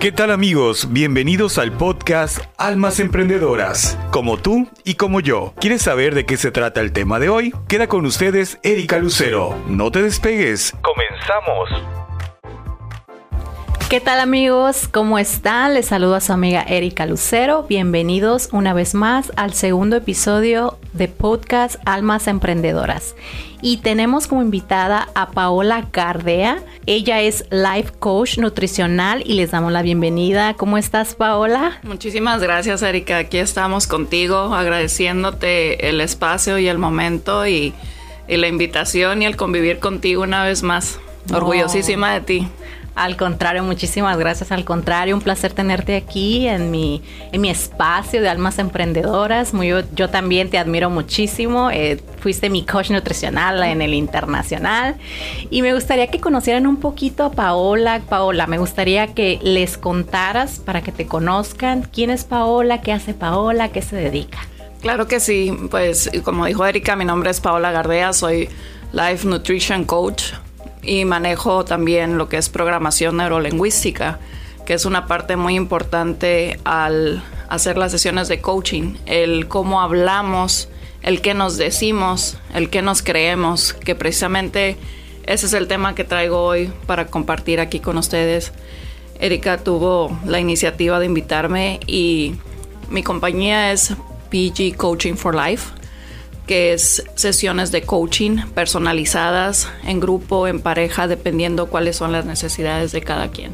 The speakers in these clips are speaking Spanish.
¿Qué tal amigos? Bienvenidos al podcast Almas Emprendedoras, como tú y como yo. ¿Quieres saber de qué se trata el tema de hoy? Queda con ustedes Erika Lucero. No te despegues. Comenzamos. ¿Qué tal amigos? ¿Cómo están? Les saludo a su amiga Erika Lucero. Bienvenidos una vez más al segundo episodio de podcast Almas Emprendedoras. Y tenemos como invitada a Paola Gardea. Ella es life coach nutricional y les damos la bienvenida. ¿Cómo estás Paola? Muchísimas gracias Erika. Aquí estamos contigo agradeciéndote el espacio y el momento y, la invitación y el convivir contigo una vez más. Orgullosísima de ti. Al contrario, muchísimas gracias. Al contrario, un placer tenerte aquí en mi, en mi espacio de almas emprendedoras. Muy, yo, también te admiro muchísimo. Eh, fuiste mi coach nutricional en el internacional. Y me gustaría que conocieran un poquito a Paola. Paola, me gustaría que les contaras para que te conozcan quién es Paola, qué hace Paola, qué se dedica. Claro que sí. Pues como dijo Erika, mi nombre es Paola Gardea. Soy Life Nutrition Coach y manejo también lo que es programación neurolingüística, que es una parte muy importante al hacer las sesiones de coaching, el cómo hablamos, el qué nos decimos, el qué nos creemos, que precisamente ese es el tema que traigo hoy para compartir aquí con ustedes. Erika tuvo la iniciativa de invitarme y mi compañía es PG Coaching for Life que es sesiones de coaching personalizadas en grupo, en pareja, dependiendo cuáles son las necesidades de cada quien.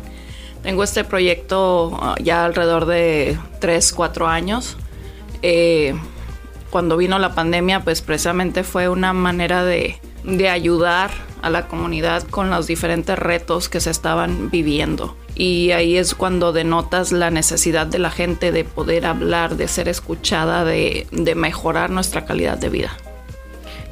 Tengo este proyecto ah, ya alrededor de 3, 4 años. Eh, cuando vino la pandemia, pues precisamente fue una manera de, de ayudar a la comunidad con los diferentes retos que se estaban viviendo y ahí es cuando denotas la necesidad de la gente de poder hablar, de ser escuchada, de, mejorar nuestra calidad de vida.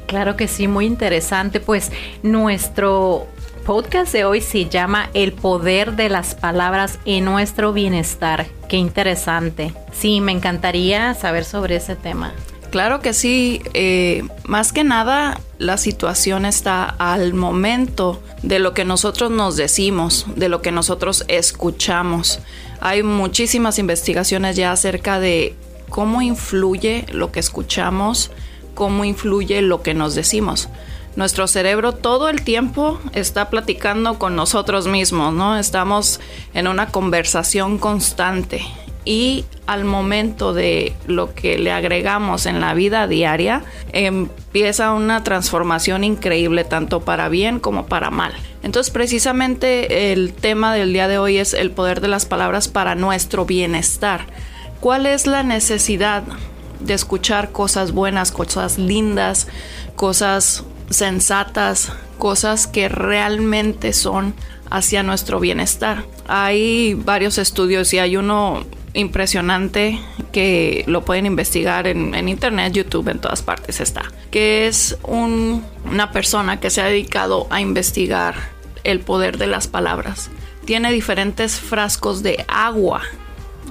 Claro que sí, muy interesante. Pues nuestro podcast de hoy se llama El poder de las palabras en nuestro bienestar. Qué interesante. Sí, me encantaría saber sobre ese tema. Claro que sí. Eh, más que nada, la situación está al momento de lo que nosotros nos decimos, de lo que nosotros escuchamos. Hay muchísimas investigaciones ya acerca de cómo influye lo que escuchamos, cómo influye lo que nos decimos. Nuestro cerebro todo el tiempo está platicando con nosotros mismos, ¿no? Estamos en una conversación constante y al momento de lo que le agregamos en la vida diaria, empieza una transformación increíble tanto para bien como para mal. Entonces precisamente el tema del día de hoy es el poder de las palabras para nuestro bienestar. ¿Cuál es la necesidad de escuchar cosas buenas, cosas lindas, cosas sensatas, cosas que realmente son hacia nuestro bienestar? Hay varios estudios y hay uno impresionante que lo pueden investigar en, internet, YouTube, en todas partes está, que es una persona que se ha dedicado a investigar el poder de las palabras. Tiene diferentes frascos de agua,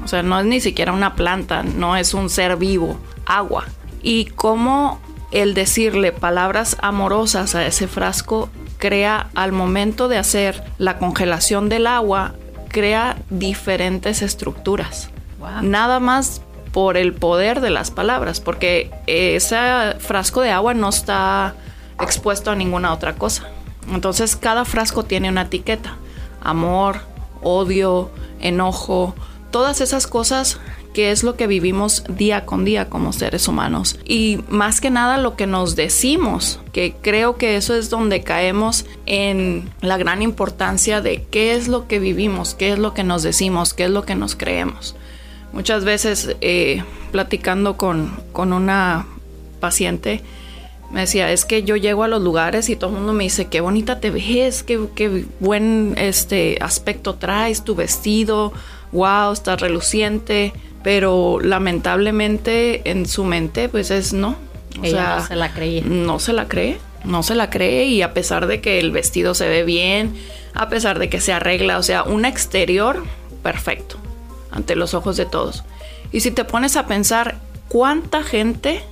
o sea, no es ni siquiera una planta, no es un ser vivo, agua. Y cómo el decirle palabras amorosas a ese frasco crea al momento de hacer la congelación del agua crea diferentes estructuras. Nada más por el poder de las palabras, porque ese frasco de agua no está expuesto a ninguna otra cosa. Entonces cada frasco tiene una etiqueta. Amor, odio, enojo, todas esas cosas que es lo que vivimos día con día como seres humanos. Y más que nada lo que nos decimos, que creo que eso es donde caemos en la gran importancia de qué es lo que vivimos, qué es lo que nos decimos, qué es lo que nos creemos. Muchas veces eh, platicando con, una paciente, me decía, es que yo llego a los lugares y todo el mundo me dice, qué bonita te ves, qué, qué buen este aspecto traes, tu vestido, wow, estás reluciente pero lamentablemente en su mente pues es no. O sea, no se la creía. No se la cree, no se la cree y a pesar de que el vestido se ve bien, a pesar de que se arregla, o sea, un exterior perfecto ante los ojos de todos. Y si te pones a pensar cuánta gente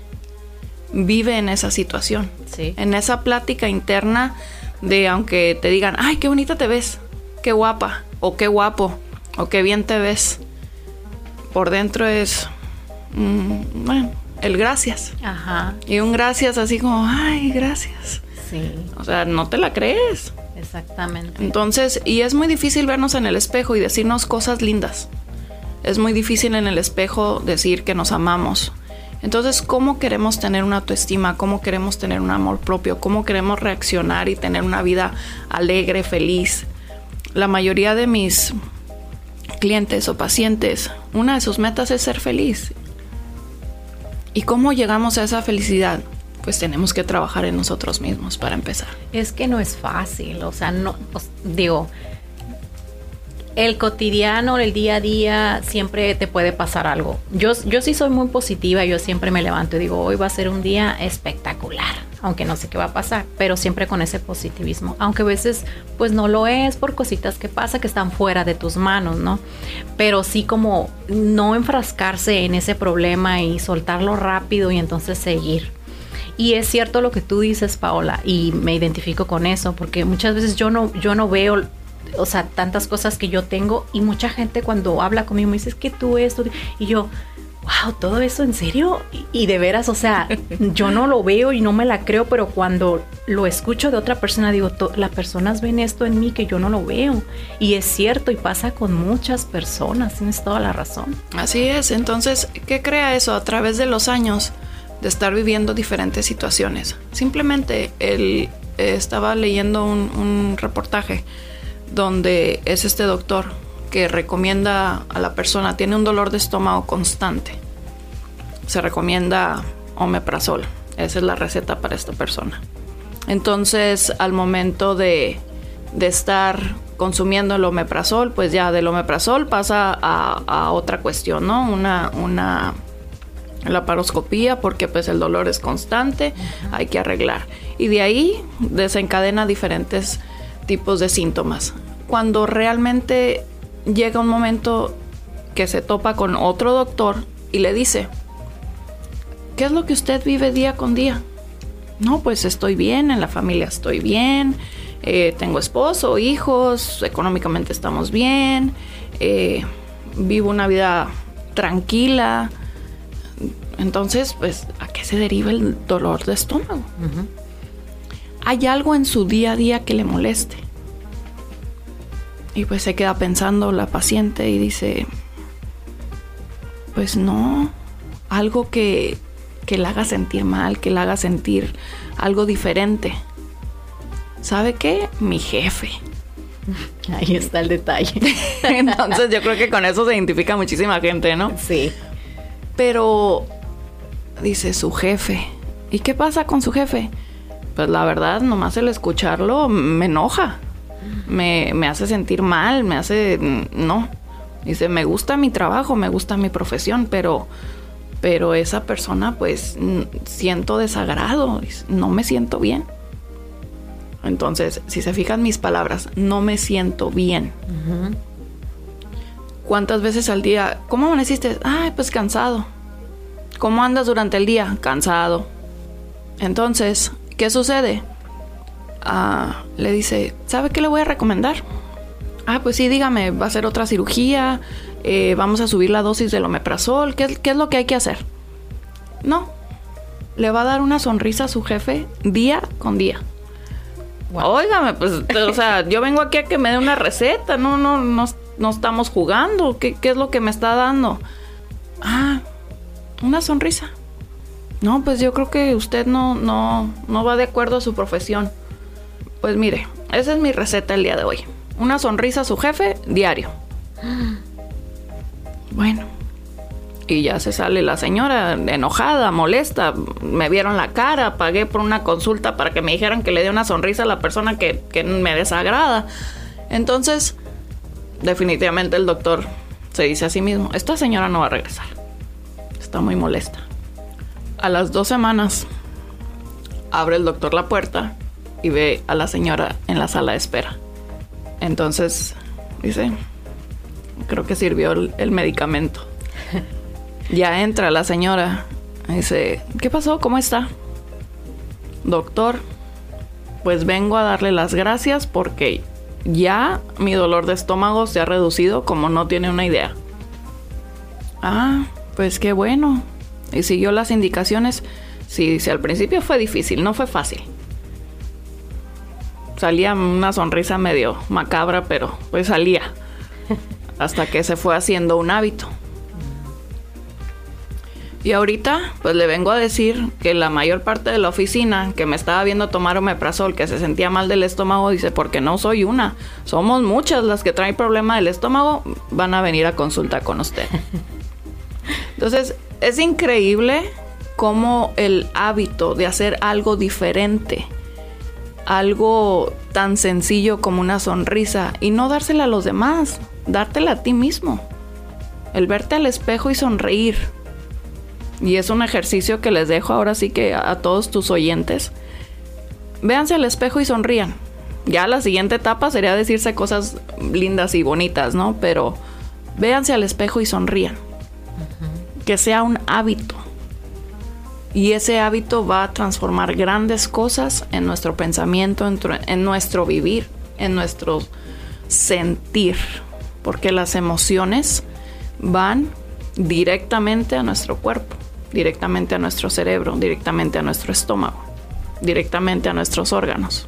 vive en esa situación, sí. en esa plática interna de aunque te digan, ay, qué bonita te ves, qué guapa o qué guapo, o qué bien te ves. Por dentro es, mm, bueno, el gracias. Ajá. Y un gracias así como, ay, gracias. Sí. O sea, no te la crees. Exactamente. Entonces, y es muy difícil vernos en el espejo y decirnos cosas lindas. Es muy difícil en el espejo decir que nos amamos. Entonces, ¿cómo queremos tener una autoestima? ¿Cómo queremos tener un amor propio? ¿Cómo queremos reaccionar y tener una vida alegre, feliz? La mayoría de mis clientes o pacientes, una de sus metas es ser feliz. ¿Y cómo llegamos a esa felicidad? Pues tenemos que trabajar en nosotros mismos para empezar. Es que no es fácil, o sea, no, digo, el cotidiano, el día a día, siempre te puede pasar algo. Yo, yo sí soy muy positiva, yo siempre me levanto y digo, hoy va a ser un día espectacular, aunque no sé qué va a pasar, pero siempre con ese positivismo, aunque a veces pues no lo es por cositas que pasa que están fuera de tus manos, ¿no? Pero sí como no enfrascarse en ese problema y soltarlo rápido y entonces seguir. Y es cierto lo que tú dices, Paola, y me identifico con eso, porque muchas veces yo no, yo no veo, o sea, tantas cosas que yo tengo, y mucha gente cuando habla conmigo me dice, es que tú esto, y yo, wow, todo eso en serio, y, y de veras, o sea, yo no lo veo y no me la creo, pero cuando lo escucho de otra persona, digo, "To- las personas ven esto en mí que yo no lo veo, y es cierto, y pasa con muchas personas, tienes toda la razón. Así es, entonces, ¿qué crea eso? A través de los años de estar viviendo diferentes situaciones. Simplemente él eh, estaba leyendo un, un reportaje donde es este doctor que recomienda a la persona, tiene un dolor de estómago constante. Se recomienda omeprazol. Esa es la receta para esta persona. Entonces, al momento de, de estar consumiendo el omeprazol, pues ya del omeprazol pasa a, a otra cuestión, ¿no? Una, una laparoscopía porque pues el dolor es constante, hay que arreglar. Y de ahí desencadena diferentes tipos de síntomas. Cuando realmente llega un momento que se topa con otro doctor y le dice, ¿qué es lo que usted vive día con día? No, pues estoy bien, en la familia estoy bien, eh, tengo esposo, hijos, económicamente estamos bien, eh, vivo una vida tranquila. Entonces, pues, ¿a qué se deriva el dolor de estómago? ¿Hay algo en su día a día que le moleste? Y pues se queda pensando la paciente y dice, pues no, algo que, que la haga sentir mal, que la haga sentir algo diferente. ¿Sabe qué? Mi jefe. Ahí está el detalle. Entonces yo creo que con eso se identifica muchísima gente, ¿no? sí. Pero dice su jefe. ¿Y qué pasa con su jefe? Pues la verdad, nomás el escucharlo me enoja. Me, me hace sentir mal, me hace... No. Dice, me gusta mi trabajo, me gusta mi profesión, pero... Pero esa persona, pues, siento desagrado, no me siento bien. Entonces, si se fijan mis palabras, no me siento bien. ¿Cuántas veces al día? ¿Cómo amaneciste? Ay, pues cansado. ¿Cómo andas durante el día? Cansado. Entonces, ¿qué sucede? Ah, le dice, ¿sabe qué le voy a recomendar? Ah, pues sí, dígame, va a ser otra cirugía, eh, vamos a subir la dosis del omeprazol, ¿qué, es- ¿qué es lo que hay que hacer? No, le va a dar una sonrisa a su jefe día con día. Wow. Óigame, pues, o sea, yo vengo aquí a que me dé una receta, no, no, no, no estamos jugando. ¿Qué, ¿Qué es lo que me está dando? Ah, una sonrisa. No, pues yo creo que usted no, no, no va de acuerdo a su profesión. Pues mire, esa es mi receta el día de hoy. Una sonrisa a su jefe diario. Bueno. Y ya se sale la señora enojada, molesta. Me vieron la cara, pagué por una consulta para que me dijeran que le dé una sonrisa a la persona que, que me desagrada. Entonces, definitivamente el doctor se dice a sí mismo, esta señora no va a regresar. Está muy molesta. A las dos semanas, abre el doctor la puerta y ve a la señora en la sala de espera. Entonces, dice, creo que sirvió el, el medicamento. Ya entra la señora. Dice, ¿qué pasó? ¿Cómo está? Doctor, pues vengo a darle las gracias porque ya mi dolor de estómago se ha reducido como no tiene una idea. Ah, pues qué bueno. Y siguió las indicaciones. Sí, sí, al principio fue difícil, no fue fácil. Salía una sonrisa medio macabra, pero pues salía. Hasta que se fue haciendo un hábito. Y ahorita, pues le vengo a decir que la mayor parte de la oficina que me estaba viendo tomar omeprazol, que se sentía mal del estómago, dice, porque no soy una, somos muchas las que traen problema del estómago, van a venir a consulta con usted. Entonces, es increíble cómo el hábito de hacer algo diferente, algo tan sencillo como una sonrisa, y no dársela a los demás, dártela a ti mismo. El verte al espejo y sonreír, y es un ejercicio que les dejo ahora sí que a, todos tus oyentes. Véanse al espejo y sonrían. Ya la siguiente etapa sería decirse cosas lindas y bonitas, ¿no? Pero véanse al espejo y sonrían. Que sea un hábito. Y ese hábito va a transformar grandes cosas en nuestro pensamiento, en, nuestro vivir, en nuestro sentir. Porque las emociones van directamente a nuestro cuerpo directamente a nuestro cerebro, directamente a nuestro estómago, directamente a nuestros órganos.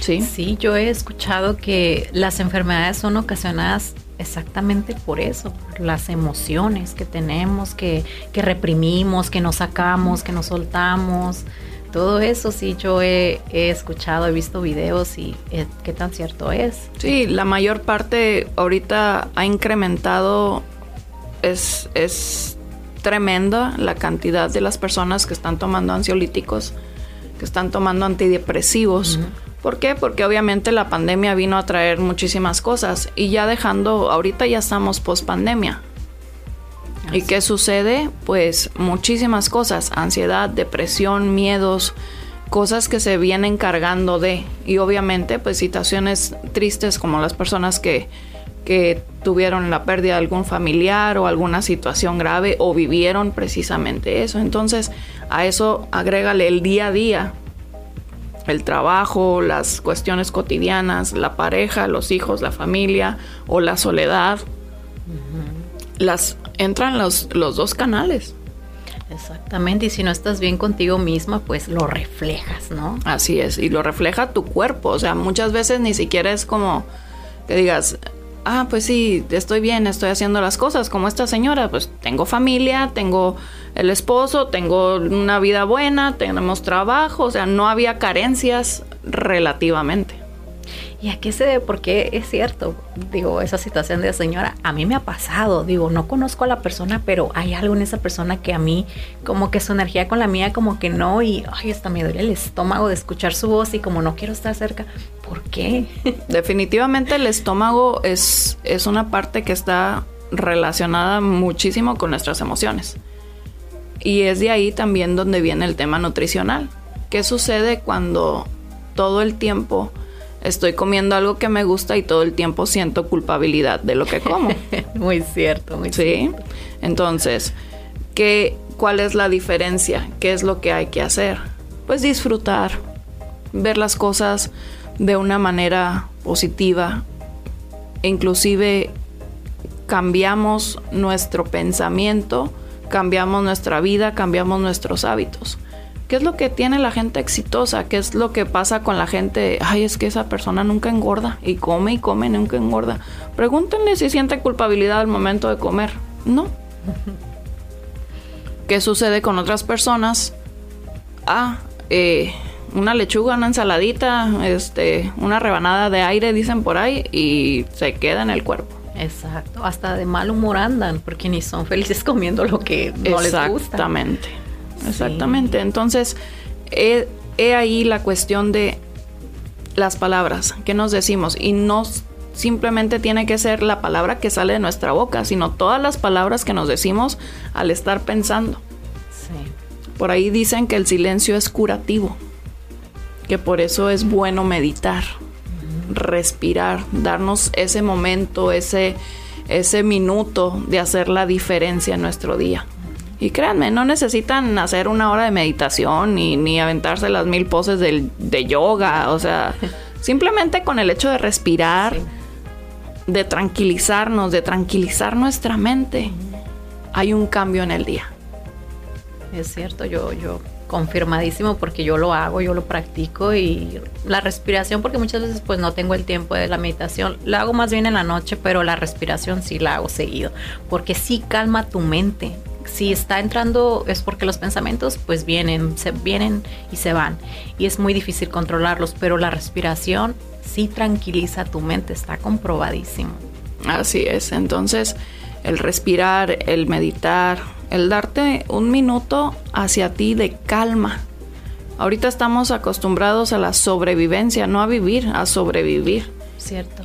Sí, sí yo he escuchado que las enfermedades son ocasionadas exactamente por eso, por las emociones que tenemos, que, que reprimimos, que nos sacamos, que nos soltamos. Todo eso sí yo he, he escuchado, he visto videos y eh, qué tan cierto es. Sí, la mayor parte ahorita ha incrementado, es, es tremenda la cantidad de las personas que están tomando ansiolíticos, que están tomando antidepresivos. ¿Por qué? Porque obviamente la pandemia vino a traer muchísimas cosas y ya dejando, ahorita ya estamos post pandemia. ¿Y qué sucede? Pues muchísimas cosas, ansiedad, depresión, miedos, cosas que se vienen cargando de y obviamente pues situaciones tristes como las personas que que tuvieron la pérdida de algún familiar o alguna situación grave o vivieron precisamente eso. Entonces, a eso agrégale el día a día, el trabajo, las cuestiones cotidianas, la pareja, los hijos, la familia o la soledad. Las entran los, los dos canales. Exactamente, y si no estás bien contigo misma, pues lo reflejas, ¿no? Así es, y lo refleja tu cuerpo, o sea, muchas veces ni siquiera es como que digas, ah, pues sí, estoy bien, estoy haciendo las cosas como esta señora, pues tengo familia, tengo el esposo, tengo una vida buena, tenemos trabajo, o sea, no había carencias relativamente. ¿Y a qué se debe? Porque es cierto, digo, esa situación de señora, a mí me ha pasado, digo, no conozco a la persona, pero hay algo en esa persona que a mí, como que su energía con la mía, como que no, y ay, hasta me duele el estómago de escuchar su voz y como no quiero estar cerca, ¿por qué? Definitivamente el estómago es, es una parte que está relacionada muchísimo con nuestras emociones. Y es de ahí también donde viene el tema nutricional. ¿Qué sucede cuando todo el tiempo estoy comiendo algo que me gusta y todo el tiempo siento culpabilidad de lo que como. muy cierto, muy sí. Entonces, ¿qué, ¿cuál es la diferencia? ¿Qué es lo que hay que hacer? Pues disfrutar, ver las cosas de una manera positiva. Inclusive cambiamos nuestro pensamiento, cambiamos nuestra vida, cambiamos nuestros hábitos. ¿Qué es lo que tiene la gente exitosa? ¿Qué es lo que pasa con la gente? Ay, es que esa persona nunca engorda y come y come nunca engorda. Pregúntenle si siente culpabilidad al momento de comer. No. ¿Qué sucede con otras personas? Ah, eh, una lechuga, una ensaladita, este, una rebanada de aire, dicen por ahí, y se queda en el cuerpo. Exacto, hasta de mal humor andan, porque ni son felices comiendo lo que no les gusta. Exactamente. Exactamente. Entonces, he, ahí la cuestión de las palabras que nos decimos y no simplemente tiene que ser la palabra que sale de nuestra boca, sino todas las palabras que nos decimos al estar pensando. Sí. Por ahí dicen que el silencio es curativo, que por eso es bueno meditar, respirar, darnos ese momento, ese, ese minuto de hacer la diferencia en nuestro día. Y créanme, no necesitan hacer una hora de meditación ni, ni aventarse las mil poses de yoga. O sea, Simplemente con el hecho de respirar, de tranquilizarnos, de tranquilizar nuestra mente, hay un cambio en el día. Es cierto, yo, yo confirmadísimo porque yo lo hago, yo lo practico y la respiración porque muchas veces pues no tengo el tiempo de la meditación, la hago más bien en la noche, pero la respiración sí la hago seguido porque sí calma tu mente. Si está entrando es porque los pensamientos pues vienen, se vienen y se van y es muy difícil controlarlos, pero la respiración sí tranquiliza tu mente, está comprobadísimo. Así es, entonces el respirar, el meditar, el darte un minuto hacia ti de calma. Ahorita estamos acostumbrados a la sobrevivencia, no a vivir, a sobrevivir. Cierto.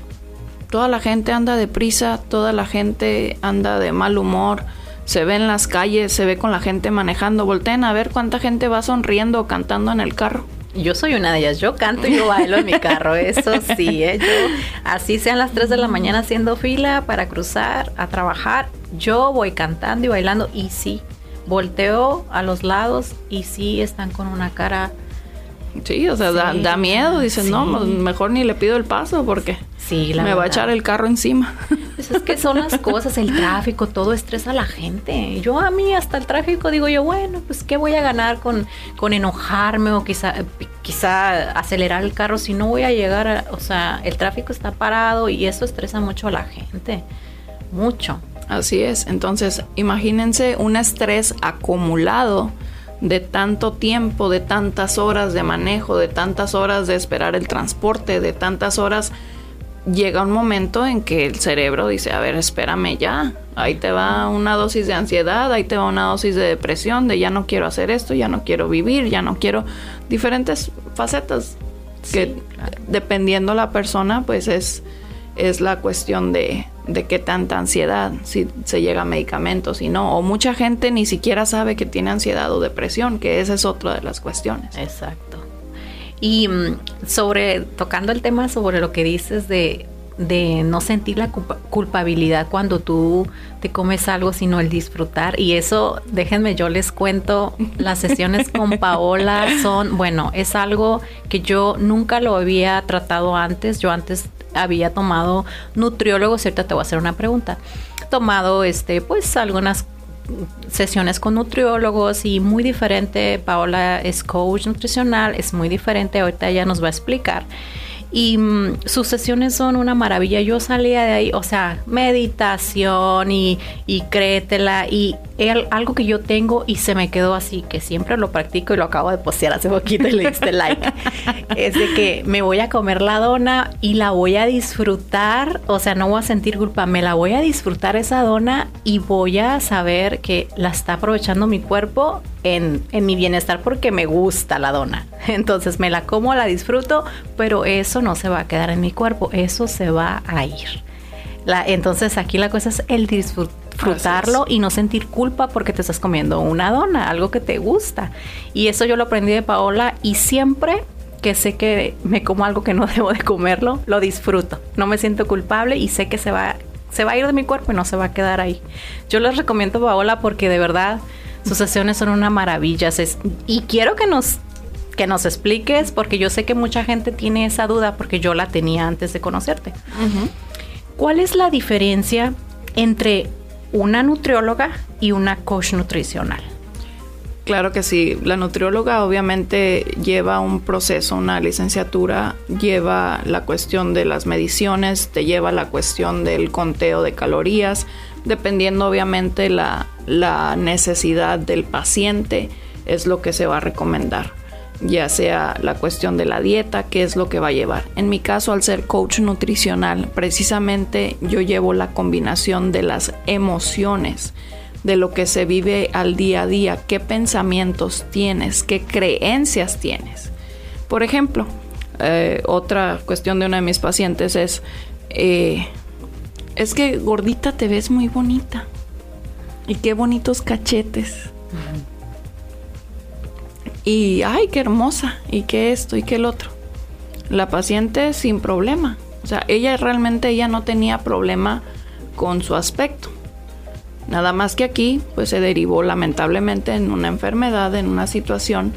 Toda la gente anda deprisa, toda la gente anda de mal humor, se ve en las calles, se ve con la gente manejando. Volteen a ver cuánta gente va sonriendo o cantando en el carro. Yo soy una de ellas, yo canto y yo bailo en mi carro, eso sí, ¿eh? yo, así sean las 3 de la mañana haciendo fila para cruzar a trabajar, yo voy cantando y bailando y sí, volteo a los lados y sí están con una cara... Sí, o sea, da, miedo, dicen, no, mejor ni le pido el paso porque sí, me va a echar el carro encima. Pues es que son las cosas, el tráfico, todo estresa a la gente. Yo a mí hasta el tráfico digo yo, bueno, pues qué voy a ganar con, con enojarme o quizá, quizá acelerar el carro si no voy a llegar a, o sea, el tráfico está parado y eso estresa mucho a la gente, mucho. Así es, entonces imagínense un estrés acumulado de tanto tiempo, de tantas horas de manejo, de tantas horas de esperar el transporte, de tantas horas llega un momento en que el cerebro dice, a ver, espérame ya, ahí te va una dosis de ansiedad, ahí te va una dosis de depresión, de ya no quiero hacer esto, ya no quiero vivir, ya no quiero diferentes facetas que dependiendo la persona, pues es, es la cuestión de, de qué tanta ansiedad, si se llega a medicamentos y no, o mucha gente ni siquiera sabe que tiene ansiedad o depresión, que esa es otra de las cuestiones. Exacto. Y mm, sobre, tocando el tema sobre lo que dices de, de no sentir la culpabilidad cuando tú te comes algo, sino el disfrutar. Y eso, déjenme, yo les cuento, las sesiones con Paola son, bueno, es algo que yo nunca lo había tratado antes. Yo antes había tomado nutriólogos, cierto, te voy a hacer una pregunta. Tomado, este, pues algunas sesiones con nutriólogos y muy diferente. Paola es coach nutricional, es muy diferente. Ahorita ella nos va a explicar. Y mm, sus sesiones son una maravilla. Yo salía de ahí, o sea, meditación y, y créetela y algo que yo tengo y se me quedó así, que siempre lo practico y lo acabo de postear hace poquito y le diste like, es de que me voy a comer la dona y la voy a disfrutar, o sea, no voy a sentir culpa, me la voy a disfrutar esa dona y voy a saber que la está aprovechando mi cuerpo en, en mi bienestar porque me gusta la dona. Entonces me la como, la disfruto, pero eso no se va a quedar en mi cuerpo, eso se va a ir. La, entonces aquí la cosa es el disfrutar disfrutarlo y no sentir culpa porque te estás comiendo una dona, algo que te gusta. Y eso yo lo aprendí de Paola y siempre que sé que me como algo que no debo de comerlo, lo disfruto. No me siento culpable y sé que se va, se va a ir de mi cuerpo y no se va a quedar ahí. Yo les recomiendo Paola porque de verdad sus sesiones son una maravilla. y quiero que nos que nos expliques, porque yo sé que mucha gente tiene esa duda, porque yo la tenía antes de conocerte. ¿Cuál es la diferencia entre una nutrióloga y una coach nutricional. Claro que sí, la nutrióloga obviamente lleva un proceso, una licenciatura, lleva la cuestión de las mediciones, te lleva la cuestión del conteo de calorías, dependiendo obviamente la, la necesidad del paciente, es lo que se va a recomendar ya sea la cuestión de la dieta, qué es lo que va a llevar. En mi caso, al ser coach nutricional, precisamente yo llevo la combinación de las emociones, de lo que se vive al día a día, qué pensamientos tienes, qué creencias tienes. Por ejemplo, eh, otra cuestión de una de mis pacientes es, eh, es que gordita te ves muy bonita y qué bonitos cachetes y ay, qué hermosa, y qué esto, y qué el otro. La paciente sin problema. O sea, ella realmente ella no tenía problema con su aspecto. Nada más que aquí, pues se derivó lamentablemente en una enfermedad, en una situación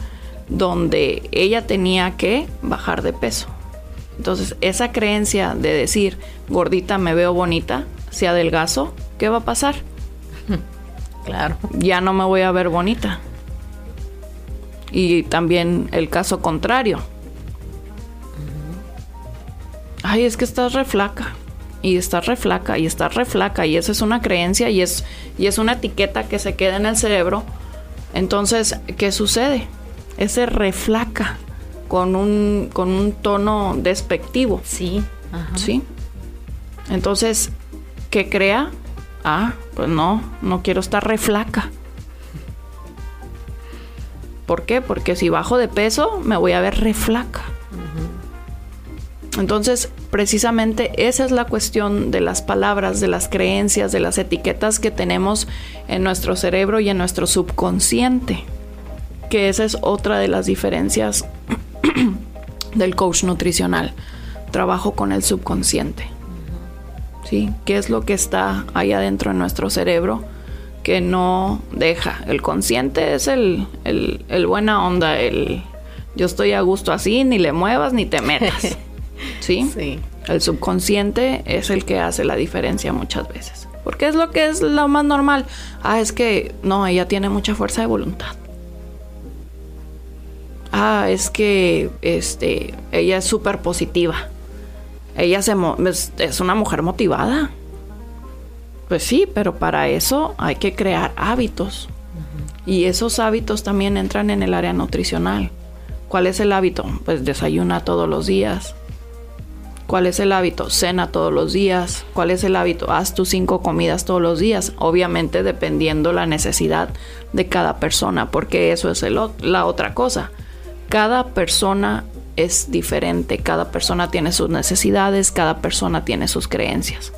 donde ella tenía que bajar de peso. Entonces, esa creencia de decir, gordita, me veo bonita, si adelgazo, ¿qué va a pasar? Claro. Ya no me voy a ver bonita. Y también el caso contrario. Ay, es que estás re flaca. Y estás re flaca, y estás re flaca. Y esa es una creencia y es, y es una etiqueta que se queda en el cerebro. Entonces, ¿qué sucede? Ese reflaca con un, con un tono despectivo. Sí. Ajá. ¿Sí? Entonces, ¿qué crea? Ah, pues no, no quiero estar re flaca. ¿Por qué? Porque si bajo de peso, me voy a ver re flaca. Entonces, precisamente esa es la cuestión de las palabras, de las creencias, de las etiquetas que tenemos en nuestro cerebro y en nuestro subconsciente. Que esa es otra de las diferencias del coach nutricional. Trabajo con el subconsciente. ¿Sí? ¿Qué es lo que está ahí adentro en nuestro cerebro que no deja? El consciente es el, el, el buena onda, el yo estoy a gusto así, ni le muevas ni te metas. ¿Sí? Sí. El subconsciente es el que hace la diferencia muchas veces. Porque es lo que es lo más normal. Ah, es que no, ella tiene mucha fuerza de voluntad. Ah, es que este, ella es súper positiva. Ella se es, es una mujer motivada. Pues sí, pero para eso hay que crear hábitos. Y esos hábitos también entran en el área nutricional. ¿Cuál es el hábito? Pues desayuna todos los días. ¿Cuál es el hábito? Cena todos los días. ¿Cuál es el hábito? Haz tus cinco comidas todos los días. Obviamente dependiendo la necesidad de cada persona, porque eso es el la otra cosa. Cada persona es diferente, cada persona tiene sus necesidades, cada persona tiene sus creencias.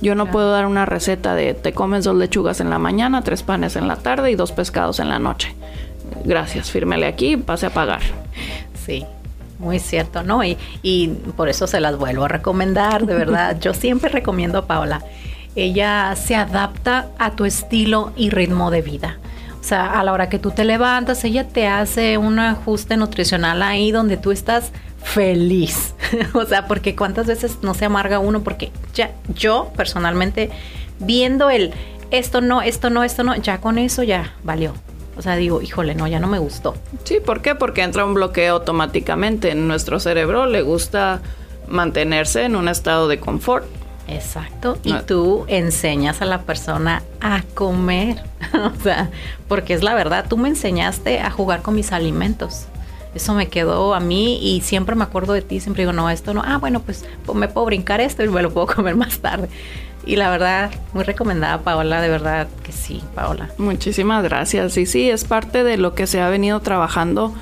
Yo no puedo dar una receta de te comes dos lechugas en la mañana, tres panes en la tarde y dos pescados en la noche. Gracias, fírmele aquí, pase a pagar. Sí, muy cierto, ¿no? Y, y por eso se las vuelvo a recomendar, de verdad. Yo siempre recomiendo a Paola. Ella se adapta a tu estilo y ritmo de vida. O sea, a la hora que tú te levantas, ella te hace un ajuste nutricional ahí donde tú estás feliz. o sea, porque cuántas veces no se amarga uno, porque ya yo personalmente viendo el esto no, esto no, esto no, ya con eso ya valió. O sea, digo, híjole, no, ya no me gustó. Sí, ¿por qué? Porque entra un bloqueo automáticamente. En nuestro cerebro le gusta mantenerse en un estado de confort. Exacto. Y tú enseñas a la persona a comer. o sea, porque es la verdad, tú me enseñaste a jugar con mis alimentos. Eso me quedó a mí y siempre me acuerdo de ti. Siempre digo, no, esto no. Ah, bueno, pues pues, me puedo brincar esto y me lo puedo comer más tarde. Y la verdad, muy recomendada, Paola. De verdad que sí, Paola. Muchísimas gracias. Y sí, es parte de lo que se ha venido trabajando.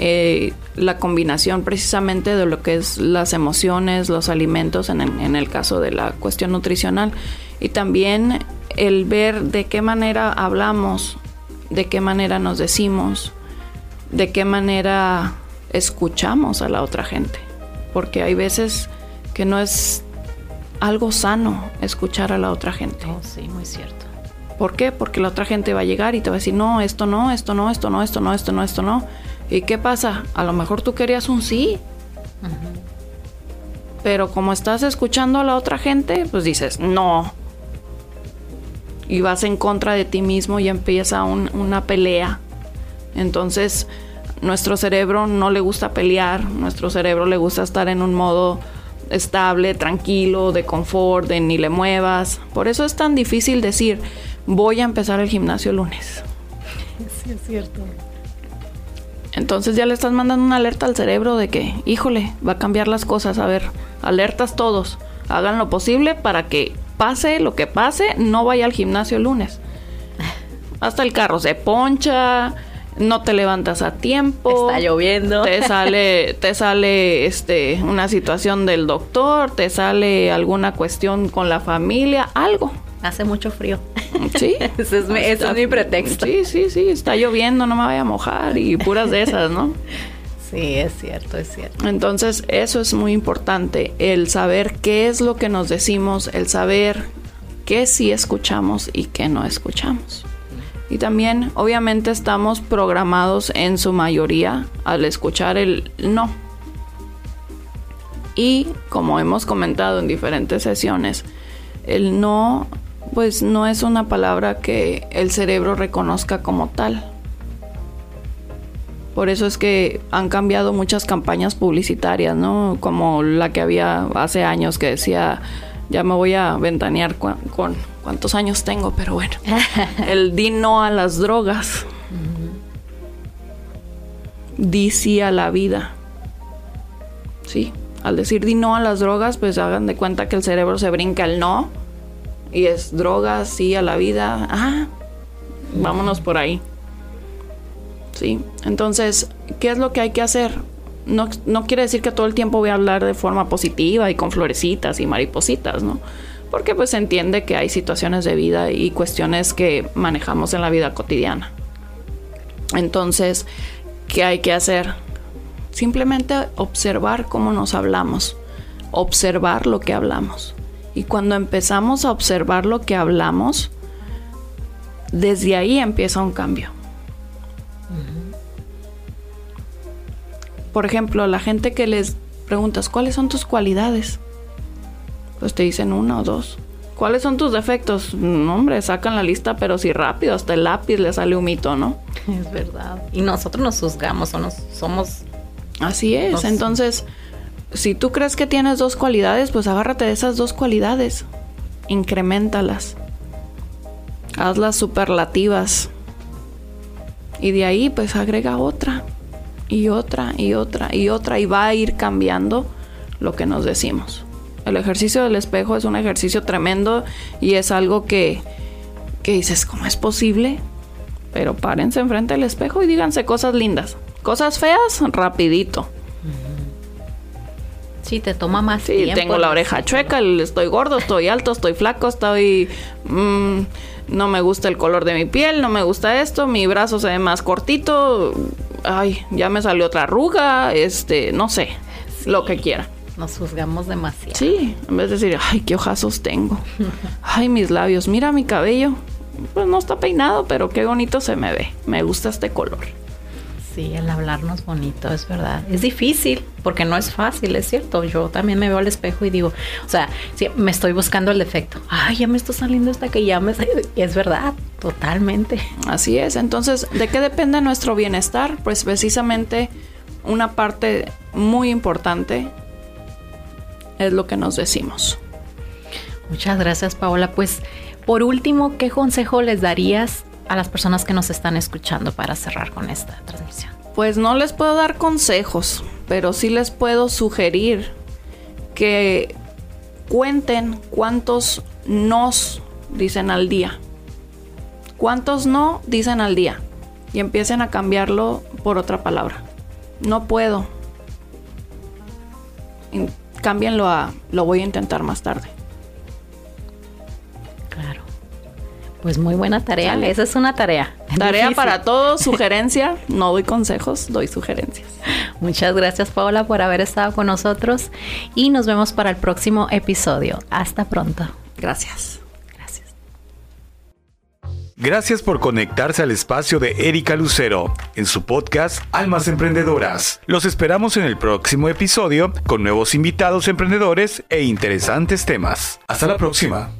eh, la combinación precisamente de lo que es las emociones, los alimentos en, en el caso de la cuestión nutricional y también el ver de qué manera hablamos, de qué manera nos decimos, de qué manera escuchamos a la otra gente, porque hay veces que no es algo sano escuchar a la otra gente. Oh, sí, muy cierto. ¿Por qué? Porque la otra gente va a llegar y te va a decir, no, esto no, esto no, esto no, esto no, esto no, esto no. ¿Y qué pasa? A lo mejor tú querías un sí. Pero como estás escuchando a la otra gente, pues dices, no. Y vas en contra de ti mismo y empieza un- una pelea. Entonces, nuestro cerebro no le gusta pelear, nuestro cerebro le gusta estar en un modo estable, tranquilo, de confort, de ni le muevas. Por eso es tan difícil decir, voy a empezar el gimnasio el lunes. Sí, es cierto. Entonces ya le estás mandando una alerta al cerebro de que, híjole, va a cambiar las cosas. A ver, alertas todos. Hagan lo posible para que pase lo que pase, no vaya al gimnasio el lunes. Hasta el carro se poncha, no te levantas a tiempo. Está lloviendo. Te sale, te sale este, una situación del doctor, te sale alguna cuestión con la familia, algo. Hace mucho frío. Sí. Ese es mi, ese es mi pretexto. Sí, sí, sí, está lloviendo, no me vaya a mojar y puras de esas, ¿no? Sí, es cierto, es cierto. Entonces, eso es muy importante, el saber qué es lo que nos decimos, el saber qué sí escuchamos y qué no escuchamos. Y también, obviamente, estamos programados en su mayoría al escuchar el no. Y como hemos comentado en diferentes sesiones, el no, pues no es una palabra que el cerebro reconozca como tal. Por eso es que han cambiado muchas campañas publicitarias, ¿no? Como la que había hace años que decía, ya me voy a ventanear con, cuántos años tengo, pero bueno, el di no a las drogas, di sí a la vida, sí. Al decir di no a las drogas, pues hagan de cuenta que el cerebro se brinca el no y es drogas, sí a la vida. Ah, vámonos por ahí. Sí, entonces, ¿qué es lo que hay que hacer? No, no quiere decir que todo el tiempo voy a hablar de forma positiva y con florecitas y maripositas, ¿no? Porque pues se entiende que hay situaciones de vida y cuestiones que manejamos en la vida cotidiana. Entonces, ¿qué hay que hacer? Simplemente observar cómo nos hablamos, observar lo que hablamos. Y cuando empezamos a observar lo que hablamos, desde ahí empieza un cambio. Por ejemplo, la gente que les preguntas, ¿cuáles son tus cualidades? Pues te dicen una o dos. ¿Cuáles son tus defectos? No, hombre, sacan la lista, pero sí rápido, hasta el lápiz le sale un mito, ¿no? Es verdad. Y nosotros nos juzgamos o nos somos Así es. Entonces, si tú crees que tienes dos cualidades, pues agárrate de esas dos cualidades. Incrementalas. Hazlas superlativas. Y de ahí, pues agrega otra. Y otra, y otra, y otra. Y va a ir cambiando lo que nos decimos. El ejercicio del espejo es un ejercicio tremendo y es algo que, que dices, ¿cómo es posible? Pero párense enfrente del espejo y díganse cosas lindas. Cosas feas, rapidito. Sí, te toma más sí, tengo la oreja chueca, estoy gordo, estoy alto, estoy flaco, estoy... Mm, no me gusta el color de mi piel, no me gusta esto, mi brazo se ve más cortito, ay, ya me salió otra arruga, este, no sé, lo que quiera. Nos juzgamos demasiado. Sí, en vez de decir, ay, qué ojazos tengo. Ay, mis labios, mira mi cabello. Pues no está peinado, pero qué bonito se me ve. Me gusta este color. Sí, el hablarnos bonito, es verdad. Es difícil porque no es fácil, es cierto. Yo también me veo al espejo y digo, o sea, si me estoy buscando el defecto. Ay, ya me está saliendo hasta que ya me... Es verdad, totalmente. Así es. Entonces, ¿de qué depende nuestro bienestar? Pues precisamente una parte muy importante es lo que nos decimos. Muchas gracias, Paola. Pues, por último, ¿qué consejo les darías a las personas que nos están escuchando para cerrar con esta transmisión? Pues no les puedo dar consejos, pero sí les puedo sugerir que cuenten cuántos nos dicen al día. ¿Cuántos no dicen al día? Y empiecen a cambiarlo por otra palabra. No puedo. Cámbienlo a lo voy a intentar más tarde. Pues muy buena tarea. Esa es una tarea. Tarea para todos, sugerencia. No doy consejos, doy sugerencias. Muchas gracias Paola por haber estado con nosotros y nos vemos para el próximo episodio. Hasta pronto. Gracias. Gracias. Gracias por conectarse al espacio de Erika Lucero en su podcast Almas Emprendedoras. Los esperamos en el próximo episodio con nuevos invitados emprendedores e interesantes temas. Hasta la próxima.